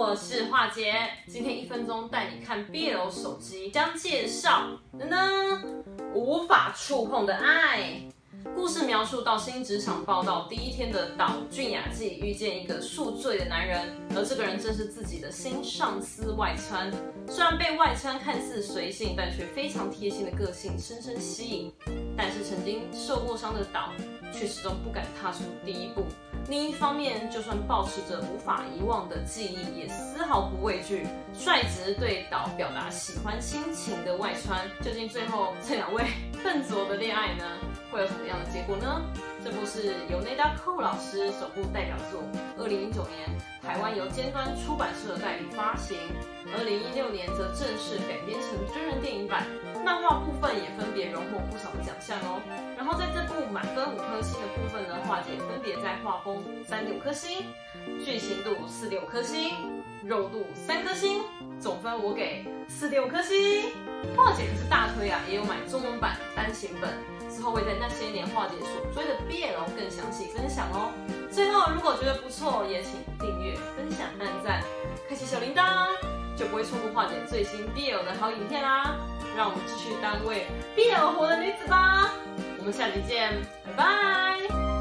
我是华杰，今天一分钟带你看 BL 手机将介绍的呢，无法触碰的爱。故事描述到新职场报道第一天的岛俊雅纪遇见一个宿醉的男人，而这个人正是自己的新上司外川。虽然被外川看似随性但却非常贴心的个性深深吸引，但是曾经受过伤的岛却始终不敢踏出第一步。另一方面，就算保持着无法遗忘的记忆，也丝毫不畏惧率直对岛表达喜欢心情的外川。究竟最后这两位笨拙的恋爱呢？会有什么样 结果呢？这部是由内田扣老师首部代表作，二零一九年台湾由尖端出版社代理发行，二零一六年则正式改编成真人电影版，漫画部分也分别荣获不少的奖项哦。然后在这部满分五颗星的部分呢，画姐分别在画风三点五颗星，剧情度四点五颗星，肉度三颗星，总分我给四点五颗星。画姐可是大推啊，也有买中文版单行本。之后会在那些年化解所追的 BL 更详细分享哦。最后，如果觉得不错，也请订阅、分享、按赞、开启小铃铛，就不会错过化解最新 BL 的好影片啦。让我们继续当位 BL 活的女子吧。我们下期见，拜拜。